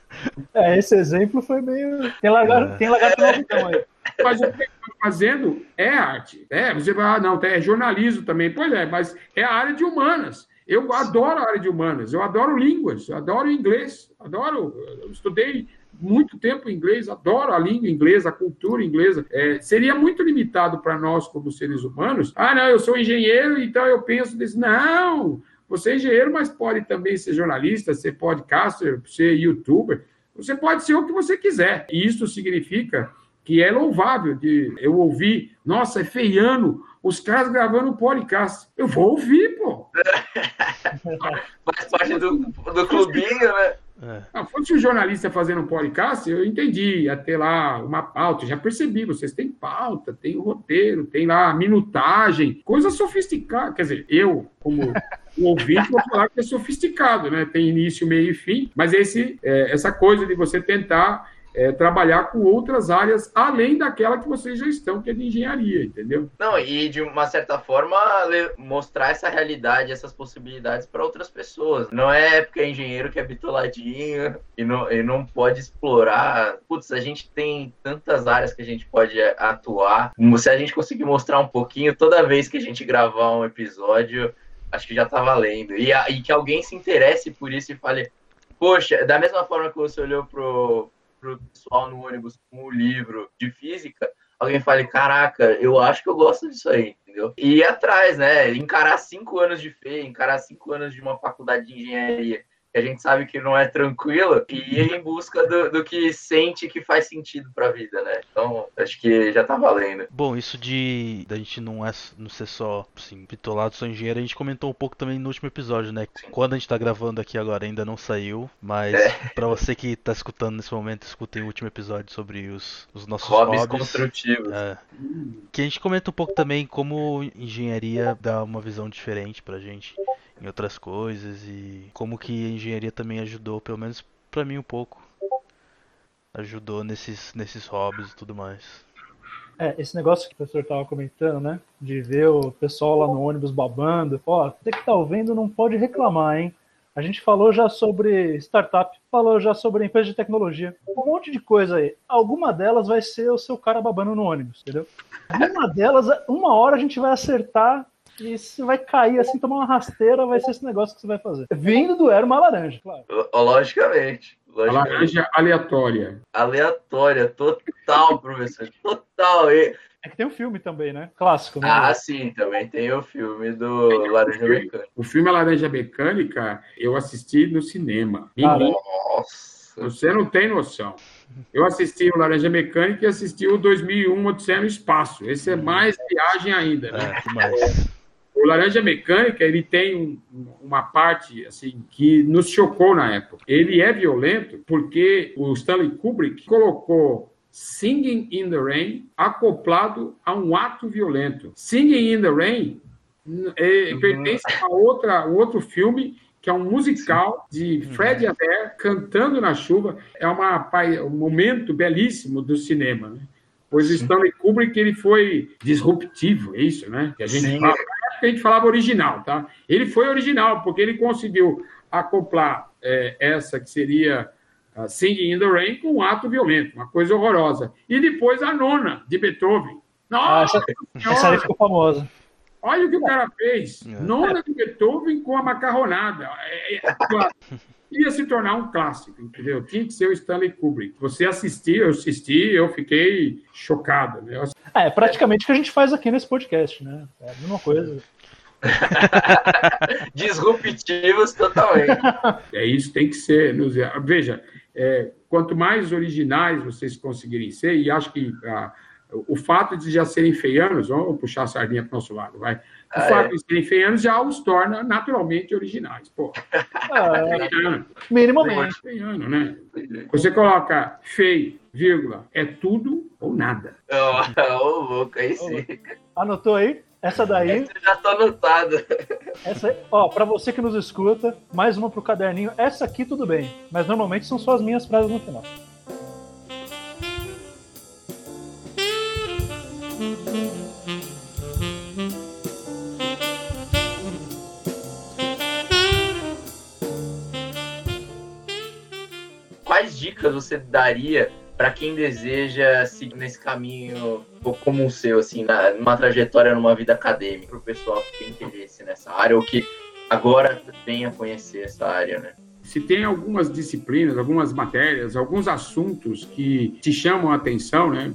é, esse exemplo foi meio. Tem lagarto, é. tem lagarto no aí. Mas o que eu fazendo é arte. É, você vai, ah, não, é jornalismo também. Pois é, mas é a área de humanas. Eu adoro a área de humanas, eu adoro línguas, eu adoro inglês, adoro. Eu estudei muito tempo inglês, adoro a língua inglesa, a cultura inglesa. É, seria muito limitado para nós, como seres humanos. Ah, não, eu sou engenheiro, então eu penso desse. Não! Você é engenheiro, mas pode também ser jornalista, ser podcaster, ser youtuber. Você pode ser o que você quiser. E isso significa que é louvável de eu ouvir, nossa, é feiano, os caras gravando podcast. Eu vou ouvir, pô. <laughs> Faz parte do, do clubinho, né? É. Não, fosse um jornalista fazendo um podcast, eu entendi, ia ter lá uma pauta, já percebi, vocês têm pauta, tem o roteiro, tem lá a minutagem, coisa sofisticada. Quer dizer, eu, como <laughs> ouvinte, vou falar que é sofisticado, né? Tem início, meio e fim, mas esse, é, essa coisa de você tentar é, trabalhar com outras áreas além daquela que vocês já estão, que é de engenharia, entendeu? Não, e de uma certa forma mostrar essa realidade, essas possibilidades para outras pessoas. Não é porque é engenheiro que é bitoladinho e não, e não pode explorar. Putz, a gente tem tantas áreas que a gente pode atuar. Se a gente conseguir mostrar um pouquinho, toda vez que a gente gravar um episódio, acho que já tá valendo. E, e que alguém se interesse por isso e fale, poxa, da mesma forma que você olhou pro pessoal no ônibus com o livro de física, alguém fale, caraca, eu acho que eu gosto disso aí, entendeu? E ir atrás, né? Encarar cinco anos de FEI, encarar cinco anos de uma faculdade de engenharia que a gente sabe que não é tranquilo, e ir em busca do, do que sente que faz sentido para a vida, né? Então, acho que já tá valendo. Bom, isso de da gente não, é, não ser só, assim, pitolado, só engenheiro, a gente comentou um pouco também no último episódio, né? Sim. Quando a gente tá gravando aqui agora ainda não saiu, mas é. para você que tá escutando nesse momento, escutem o último episódio sobre os, os nossos hobbies. Hobbies construtivos. É. Que a gente comenta um pouco também como engenharia dá uma visão diferente pra gente em outras coisas e como que a engenharia também ajudou, pelo menos para mim um pouco, ajudou nesses nesses hobbies e tudo mais. É, esse negócio que o professor estava comentando, né? De ver o pessoal lá no ônibus babando. Ó, você que tá ouvindo não pode reclamar, hein? A gente falou já sobre startup, falou já sobre empresa de tecnologia, um monte de coisa aí. Alguma delas vai ser o seu cara babando no ônibus, entendeu? Uma delas, uma hora a gente vai acertar e você vai cair assim, tomar uma rasteira, vai ser esse negócio que você vai fazer. Vindo do Era uma laranja, claro. Logicamente. logicamente. Laranja aleatória. Aleatória, total, <laughs> professor. Total. E... É que tem um filme também, né? Clássico, né? Ah, sim, também tem o filme do Laranja Mecânica. O filme Laranja Mecânica eu assisti no cinema. Nossa. Você não tem noção. Eu assisti o Laranja Mecânica e assisti o 2001 Odisseia no Espaço. Esse é mais viagem ainda, né? É, mais. O Laranja Mecânica, ele tem um, uma parte assim que nos chocou na época. Ele é violento porque o Stanley Kubrick colocou Singing in the Rain acoplado a um ato violento. Singing in the Rain é, uhum. pertence a outra, outro filme que é um musical de uhum. Fred Astaire cantando na chuva. É uma, um momento belíssimo do cinema. Né? Pois Stanley Kubrick ele foi disruptivo, é isso, né? Que a gente Sim. fala, que a gente falava original, tá? Ele foi original, porque ele conseguiu acoplar é, essa que seria uh, Singing in the Rain com um ato violento, uma coisa horrorosa. E depois a nona, de Beethoven. Nossa! Ah, essa, essa aí ficou famosa. Olha o que o cara fez. É. Nona de Beethoven com a macarronada. É, é, Ia se tornar um clássico, entendeu? Tinha que ser o Stanley Kubrick. Você assistiu, eu assisti, eu fiquei chocado. Né? Eu assisti- É, praticamente o que a gente faz aqui nesse podcast, né? É a mesma coisa. <laughs> Disruptivos totalmente. É isso, tem que ser. nos- Veja, é, quanto mais originais vocês conseguirem ser, e acho que ah, o fato de já serem feianos, vamos puxar a sardinha para o nosso lado, vai. O Ah, fato é. de serem feianos já os torna naturalmente originais. Pô, É, feiano, minimamente. feiano, né? Você coloca feio, vírgula, é tudo ou nada. Ô, louco, aí sim. Anotou aí? Essa daí, Essa já tô anotado. essa, ó, para você que nos escuta, mais uma pro caderninho. Essa aqui tudo bem, mas normalmente são só as minhas frases no final. Quais dicas você daria para quem deseja seguir nesse caminho como o seu, assim, numa trajetória numa vida acadêmica, para o pessoal que tem interesse nessa área ou que agora venha conhecer essa área, né? Se tem algumas disciplinas, algumas matérias, alguns assuntos que te chamam a atenção, né?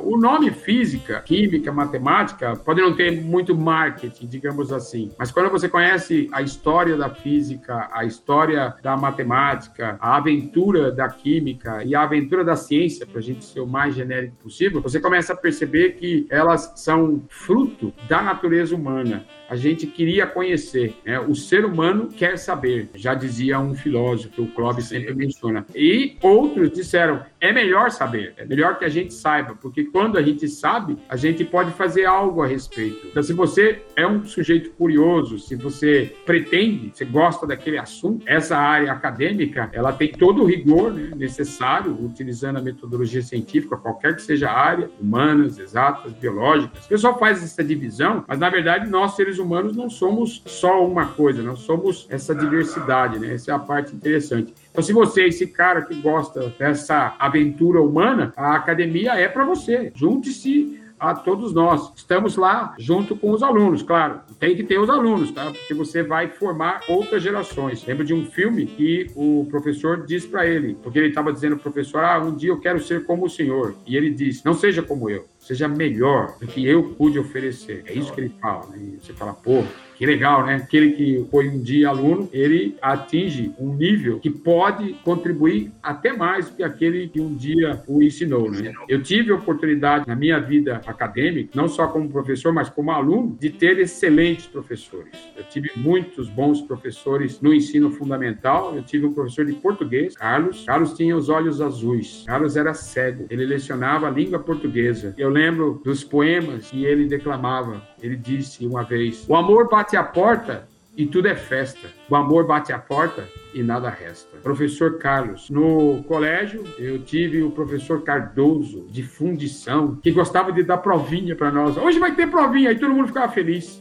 O nome física, química, matemática pode não ter muito marketing, digamos assim, mas quando você conhece a história da física, a história da matemática, a aventura da química e a aventura da ciência, para a gente ser o mais genérico possível, você começa a perceber que elas são fruto da natureza humana. A gente queria conhecer, né? o ser humano quer saber, já dizia um filósofo, o Clóvis sempre menciona. E outros disseram, é melhor saber, é melhor que a gente saiba, porque quando a gente sabe, a gente pode fazer algo a respeito. Então, se você é um sujeito curioso, se você pretende, você gosta daquele assunto, essa área acadêmica, ela tem todo o rigor né, necessário, utilizando a metodologia científica, qualquer que seja a área, humanas, exatas, biológicas. O pessoal faz essa divisão, mas na verdade nós, seres humanos, não somos só uma coisa, nós somos essa diversidade, né? Essa é a parte interessante. Então, se você, esse cara que gosta dessa aventura humana, a academia é para você. Junte-se a todos nós. Estamos lá junto com os alunos, claro. Tem que ter os alunos, tá? Porque você vai formar outras gerações. Lembro de um filme que o professor diz para ele, porque ele estava dizendo ao professor: "Ah, um dia eu quero ser como o senhor". E ele diz: "Não seja como eu, seja melhor do que eu pude oferecer". É isso que ele fala, né? Você fala: "Pô, que legal, né? Aquele que foi um dia aluno, ele atinge um nível que pode contribuir até mais do que aquele que um dia o ensinou, né? Eu tive a oportunidade na minha vida acadêmica, não só como professor, mas como aluno, de ter excelentes professores. Eu tive muitos bons professores no ensino fundamental. Eu tive um professor de português, Carlos. Carlos tinha os olhos azuis. Carlos era cego. Ele lecionava a língua portuguesa. Eu lembro dos poemas que ele declamava. Ele disse uma vez: O amor bate a porta e tudo é festa. O amor bate a porta e nada resta. Professor Carlos, no colégio eu tive o professor Cardoso de fundição que gostava de dar provinha para nós. Hoje vai ter provinha, aí todo mundo ficava feliz.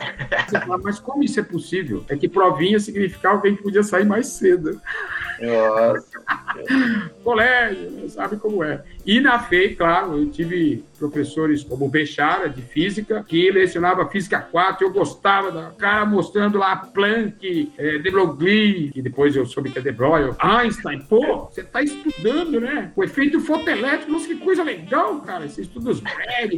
Você fala, mas como isso é possível? É que provinha significava que a gente podia sair mais cedo. Nossa. <laughs> Colégio, né? sabe como é. E na FEI, claro, eu tive professores como Bechara, de física, que lecionava física 4, eu gostava da cara mostrando lá Planck, de Broglie, que depois eu soube que é de Broglie, Einstein, pô, você tá estudando, né? O efeito fotoelétrico, nossa, que coisa legal, cara, você estuda os Bragg.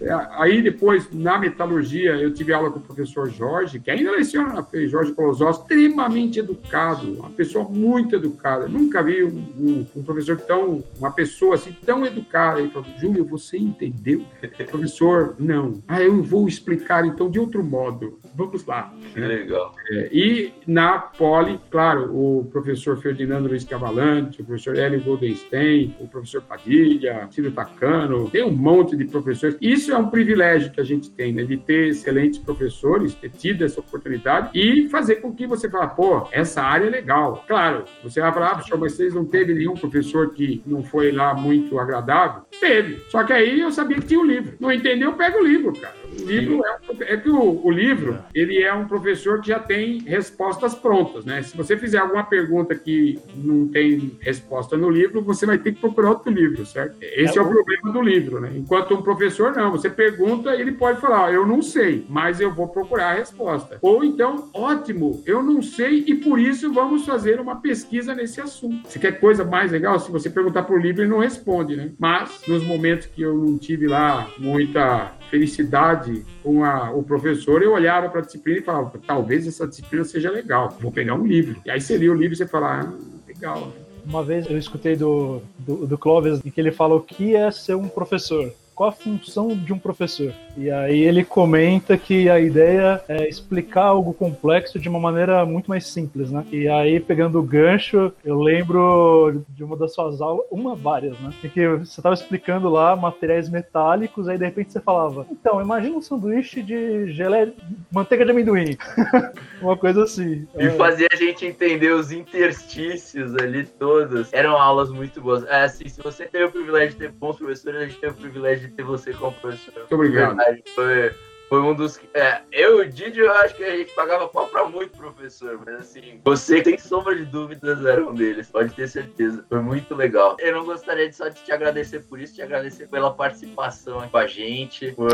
É, aí depois, na metalurgia, eu tive aula com o professor Jorge, que ainda leciona na FEI, Jorge Colosó, extremamente educado, uma pessoa muito educada. Nunca vi um, um- um professor tão, uma pessoa assim tão educada. Ele falou, Júlio, você entendeu? professor, não. Ah, eu vou explicar então de outro modo. Vamos lá. Que legal. É, e na Poli, claro, o professor Ferdinando Luiz Cavalante, o professor Hélio Goldenstein, o professor Padilha, Ciro Tacano, tem um monte de professores. Isso é um privilégio que a gente tem, né? De ter excelentes professores, ter tido essa oportunidade e fazer com que você fale, pô, essa área é legal. Claro, você vai falar, ah, mas vocês não teve nenhum professor que não foi lá muito agradável? Teve. Só que aí eu sabia que tinha o livro. Não entendeu? Pega o livro, cara. O livro é, é que o, o, livro ele é um professor que já tem respostas prontas, né? Se você fizer alguma pergunta que não tem resposta no livro, você vai ter que procurar outro livro, certo? Esse é, é o problema do livro, né? Enquanto um professor não, você pergunta, ele pode falar, eu não sei, mas eu vou procurar a resposta. Ou então, ótimo, eu não sei e por isso vamos fazer uma pesquisa nesse assunto. Você quer coisa mais legal? Se você perguntar para o livro, ele não responde, né? Mas nos momentos que eu não tive lá muita felicidade com a, o professor, eu olhava para a disciplina e falava, talvez essa disciplina seja legal, vou pegar um livro. E aí você lia o livro e você fala, ah, legal. Uma vez eu escutei do, do, do Clóvis que ele falou que é ser um professor qual a função de um professor. E aí ele comenta que a ideia é explicar algo complexo de uma maneira muito mais simples, né? E aí, pegando o gancho, eu lembro de uma das suas aulas, uma várias, né? Em que você estava explicando lá materiais metálicos, aí de repente você falava, então, imagina um sanduíche de gelé, manteiga de amendoim. <laughs> uma coisa assim. E é... fazia a gente entender os interstícios ali todos. Eram aulas muito boas. É assim, se você tem o privilégio de ter bons professores, a gente tem o privilégio de ter você como professor. Muito obrigado. Verdade, foi, foi um dos. É, eu e o Didi, eu acho que a gente pagava pau pra muito professor, mas assim, você tem sombra de dúvidas era um deles, pode ter certeza. Foi muito legal. Eu não gostaria de só de te agradecer por isso, te agradecer pela participação com a gente, por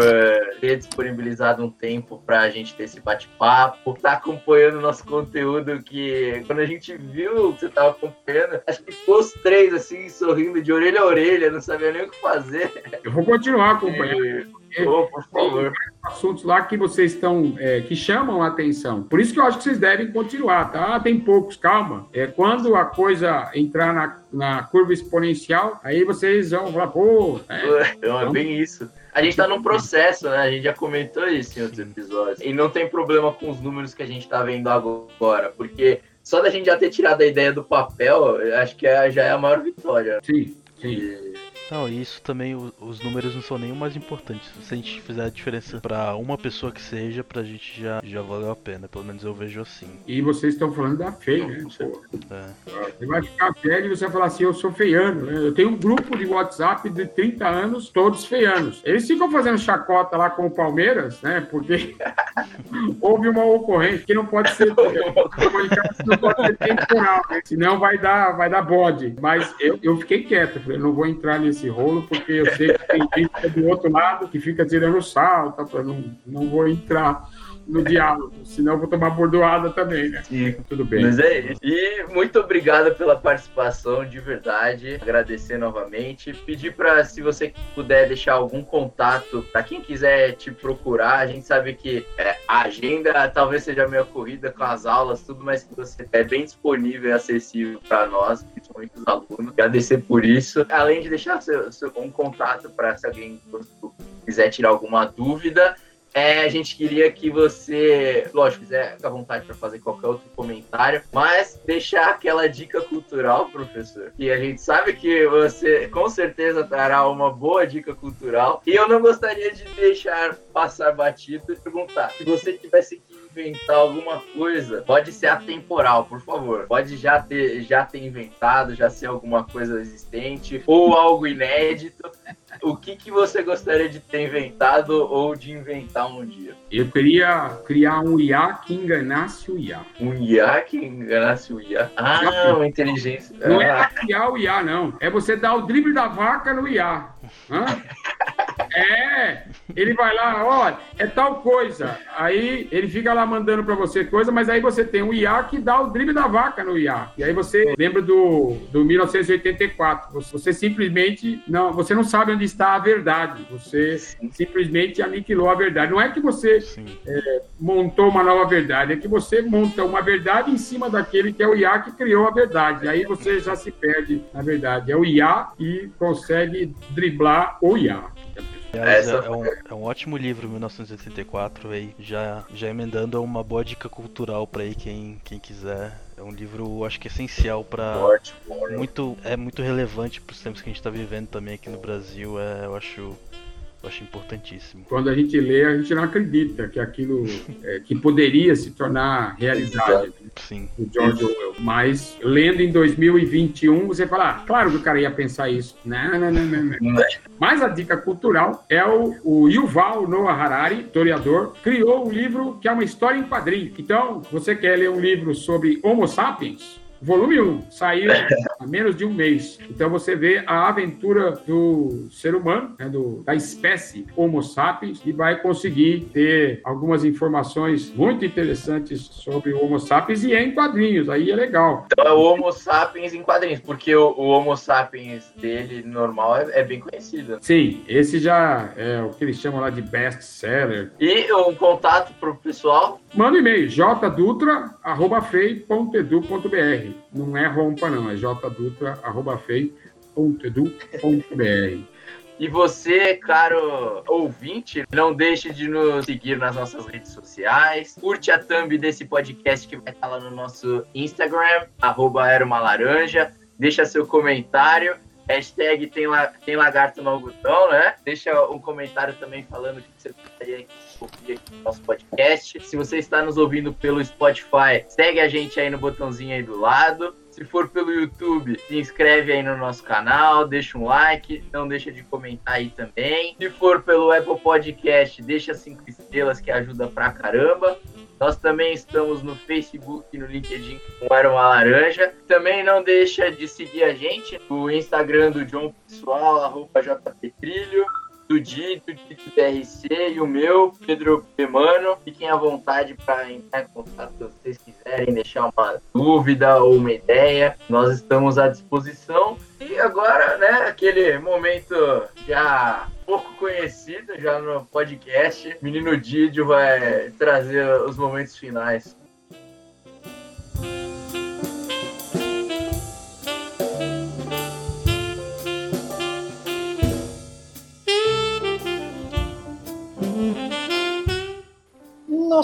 ter disponibilizado um tempo pra gente ter esse bate-papo, tá acompanhando nosso conteúdo que quando a gente viu que você tava acompanhando, acho que ficou os três assim, sorrindo de orelha a orelha, não sabia nem o que fazer. Eu vou continuar acompanhando. E Oh, por favor. assuntos lá que vocês estão, é, que chamam a atenção. Por isso que eu acho que vocês devem continuar, tá? Ah, tem poucos, calma. É, quando a coisa entrar na, na curva exponencial, aí vocês vão falar, pô. É, então, é bem isso. A gente está num processo, né? A gente já comentou isso em outros episódios. E não tem problema com os números que a gente está vendo agora, porque só da gente já ter tirado a ideia do papel, acho que é, já é a maior vitória. Sim, sim. E não, e isso também, os números não são nem o mais importante. Se a gente fizer a diferença para uma pessoa que seja, pra gente já, já valeu a pena. Pelo menos eu vejo assim. E vocês estão falando da feia, né? É. Você vai ficar velho e você vai falar assim, eu sou feiano. Né? Eu tenho um grupo de WhatsApp de 30 anos, todos feianos. Eles ficam fazendo chacota lá com o Palmeiras, né? Porque <laughs> houve uma ocorrência que não pode ser, <laughs> não pode ser temporal, né? senão vai dar, vai dar bode. Mas eu, eu fiquei quieto, falei, não vou entrar nesse esse rolo, porque eu sei que tem gente do outro lado que fica tirando sal, tá? Não, não vou entrar no diálogo, senão eu vou tomar bordoada também, né? Sim. Tudo bem. Mas é isso. E muito obrigado pela participação, de verdade. Agradecer novamente. Pedir para, se você puder deixar algum contato para quem quiser te procurar. A gente sabe que é, a agenda talvez seja meio corrida com as aulas, tudo, mas que você é bem disponível e acessível para nós, principalmente os alunos. Agradecer por isso. Além de deixar seu, seu um contato para se alguém quiser tirar alguma dúvida. É, a gente queria que você, lógico, quiser à vontade para fazer qualquer outro comentário, mas deixar aquela dica cultural, professor, que a gente sabe que você com certeza dará uma boa dica cultural. E eu não gostaria de deixar passar batido e perguntar se você tivesse que inventar alguma coisa, pode ser atemporal, por favor. Pode já ter, já ter inventado, já ser alguma coisa existente ou algo inédito o que, que você gostaria de ter inventado ou de inventar um dia? Eu queria criar um IA que enganasse o IA. Um IA que enganasse o IA? Ah, uma inteligência. Não é hackear o IA, não. É você dar o drible da vaca no IA. Hã? <laughs> É, ele vai lá, olha, é tal coisa. Aí ele fica lá mandando para você coisa, mas aí você tem um IA que dá o drible da vaca no IA. E aí você lembra do, do 1984. Você simplesmente não, você não sabe onde está a verdade. Você simplesmente aniquilou a verdade. Não é que você é, montou uma nova verdade, é que você monta uma verdade em cima daquele que é o IA que criou a verdade. E aí você já se perde na verdade. É o IA que consegue driblar o IA. Aliás, é, é, um, é, um, ótimo livro, 1984, aí, já, já emendando uma boa dica cultural para aí quem, quem quiser. É um livro, acho que essencial para muito é muito relevante para os tempos que a gente está vivendo também aqui no Brasil. É, eu acho Eu acho importantíssimo. Quando a gente lê, a gente não acredita que aquilo é, que poderia se tornar realidade. Sim. Do George Orwell. Mas lendo em 2021, você fala, ah, claro que o cara ia pensar isso. Não, não, não, não. não. Mas a dica cultural é o, o Yuval Noah Harari, historiador, criou um livro que é uma história em quadrinho. Então, você quer ler um livro sobre Homo sapiens? Volume 1, saiu <laughs> há menos de um mês. Então você vê a aventura do ser humano, né, do, da espécie Homo sapiens, e vai conseguir ter algumas informações muito interessantes sobre o Homo sapiens e é em quadrinhos, aí é legal. Então é o Homo sapiens em quadrinhos, porque o, o Homo sapiens dele normal é, é, bem conhecido. Sim, esse já é o que eles chamam lá de best seller. E um contato para o pessoal? Manda um e-mail, jdutra.fei.edu.br não é rompa, não, é jdutra.fei.edu.br. E você, caro ouvinte, não deixe de nos seguir nas nossas redes sociais. Curte a thumb desse podcast que vai estar lá no nosso Instagram, arroba. Deixa seu comentário. Hashtag tem, la, tem lagarto no algodão, né? Deixa um comentário também falando que você gostaria ouvir aqui no nosso podcast. Se você está nos ouvindo pelo Spotify, segue a gente aí no botãozinho aí do lado. Se for pelo YouTube, se inscreve aí no nosso canal, deixa um like, não deixa de comentar aí também. Se for pelo Apple Podcast, deixa cinco estrelas que ajuda pra caramba. Nós também estamos no Facebook e no LinkedIn com Era uma Laranja. Também não deixa de seguir a gente no Instagram do John Pessoal, arroba JPTrilho do Dito, DRC e o meu, Pedro Pemano. Fiquem à vontade para entrar em contato se vocês quiserem deixar uma dúvida ou uma ideia. Nós estamos à disposição. E agora, né, aquele momento já pouco conhecido já no podcast, Menino Didio vai trazer os momentos finais.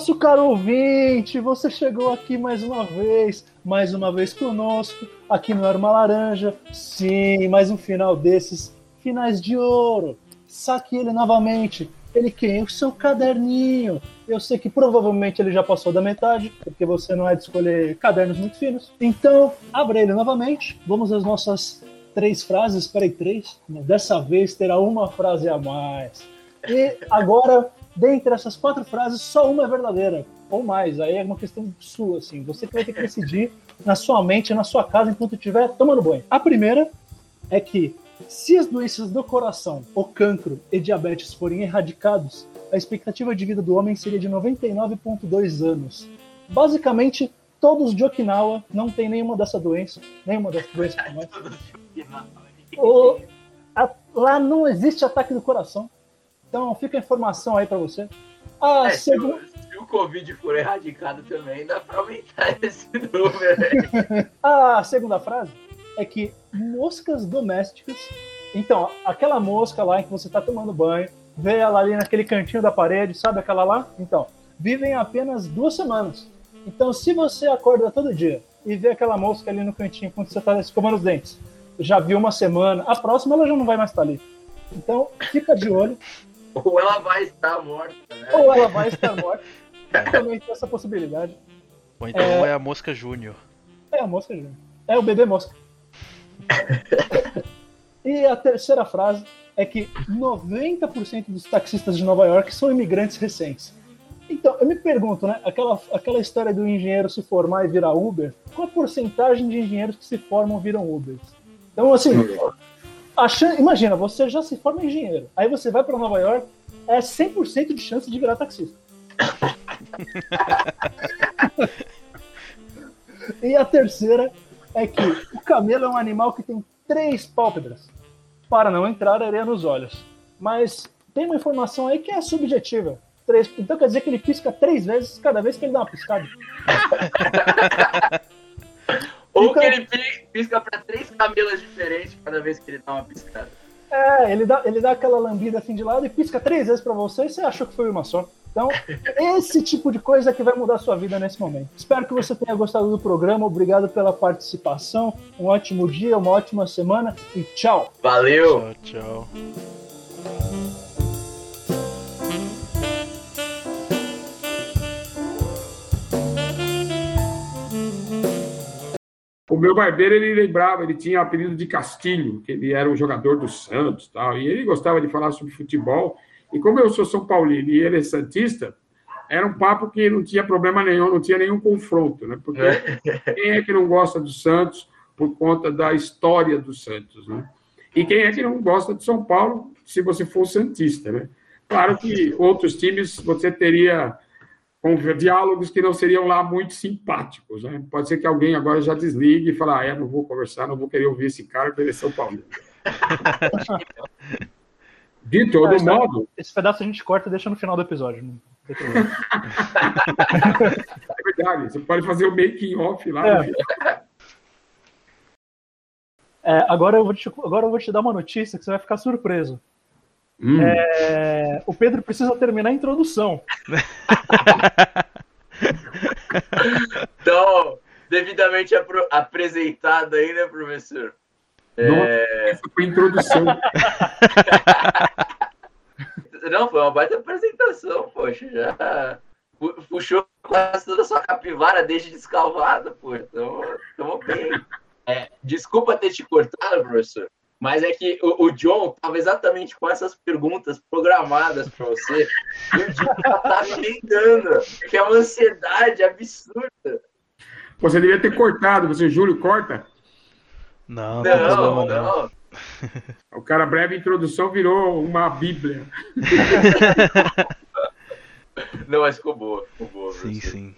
Nosso caro ouvinte, você chegou aqui mais uma vez, mais uma vez conosco, aqui no Era uma Laranja. Sim, mais um final desses, finais de ouro. Saque ele novamente. Ele quem? O seu caderninho. Eu sei que provavelmente ele já passou da metade, porque você não é de escolher cadernos muito finos. Então, abra ele novamente. Vamos às nossas três frases. Peraí, três? Dessa vez terá uma frase a mais. E agora dentre essas quatro frases, só uma é verdadeira, ou mais. Aí é uma questão sua, assim. Você que vai ter que decidir na sua mente, na sua casa, enquanto estiver tomando banho. A primeira é que, se as doenças do coração, o cancro e diabetes forem erradicados, a expectativa de vida do homem seria de 99,2 anos. Basicamente, todos de Okinawa não tem nenhuma dessa doença, nenhuma dessas doenças. <laughs> o, a, lá não existe ataque do coração. Então fica a informação aí para você. A é, segunda... se, se, o Covid for erradicado também, dá para aumentar <laughs> esse número. <laughs> a segunda frase é que moscas domésticas. Então, aquela mosca lá em que você está tomando banho, vê ela ali naquele cantinho da parede, sabe aquela lá? Então, vivem apenas duas semanas. Então, se você acorda todo dia e vê aquela mosca ali no cantinho quando você está escovando os dentes, já viu uma semana, a próxima ela já não vai mais estar tá ali. Então, fica de olho. Ou ela vai estar morta, né? Ou ela vai estar morta. Também tem essa possibilidade. Ou então é, é a mosca júnior. É a mosca júnior. É o bebê mosca. <laughs> e a terceira frase é que 90% dos taxistas de Nova York são imigrantes recentes. Então, eu me pergunto, né? Aquela, aquela história do engenheiro se formar e virar Uber, qual a porcentagem de engenheiros que se formam viram Ubers? Então, assim, Chance, imagina, você já se forma engenheiro, aí você vai para Nova York, é 100% de chance de virar taxista. <laughs> e a terceira é que o camelo é um animal que tem três pálpebras para não entrar areia nos olhos. Mas tem uma informação aí que é subjetiva. Três, então quer dizer que ele pisca três vezes cada vez que ele dá uma piscada. <laughs> Ou que ele pisca para três camelas diferentes cada vez que ele dá uma piscada. É, ele dá, ele dá aquela lambida assim de lado e pisca três vezes para você e você achou que foi uma só. Então, <laughs> esse tipo de coisa que vai mudar a sua vida nesse momento. Espero que você tenha gostado do programa. Obrigado pela participação. Um ótimo dia, uma ótima semana e tchau. Valeu. Tchau, tchau. Meu barbeiro, ele lembrava, ele tinha o apelido de Castilho, que ele era um jogador do Santos tal, e ele gostava de falar sobre futebol. E como eu sou São Paulino e ele é Santista, era um papo que não tinha problema nenhum, não tinha nenhum confronto, né? Porque quem é que não gosta do Santos por conta da história do Santos, né? E quem é que não gosta de São Paulo se você for Santista, né? Claro que outros times você teria com diálogos que não seriam lá muito simpáticos. Né? Pode ser que alguém agora já desligue e fale, ah, é, não vou conversar, não vou querer ouvir esse cara, porque ele é São Paulo. <laughs> De todo Esse- modo, Esse pedaço a gente corta e deixa no final do episódio. não tem problema. <laughs> é verdade, você pode fazer o making off lá. É. É, agora, eu vou te, agora eu vou te dar uma notícia que você vai ficar surpreso. Hum, É, o Pedro precisa terminar a introdução. <laughs> Então, devidamente apro- apresentado aí, né, professor? Nossa, essa foi a introdução. <laughs> Não, foi uma baita apresentação, poxa. Já pu- puxou quase toda a sua capivara desde descalvado, pô. Então, tamo bem. É, desculpa ter te cortado, professor, mas é que o, o John tava exatamente com essas perguntas programadas para você e o dia já tá emendando, que é uma ansiedade absurda. Você devia ter cortado, você, Júlio, corta. Não, não, Não, problema não. não. <laughs> O cara, breve introdução, virou uma bíblia. <laughs> Não, mas ficou boa, ficou boa. Sim, professor. sim.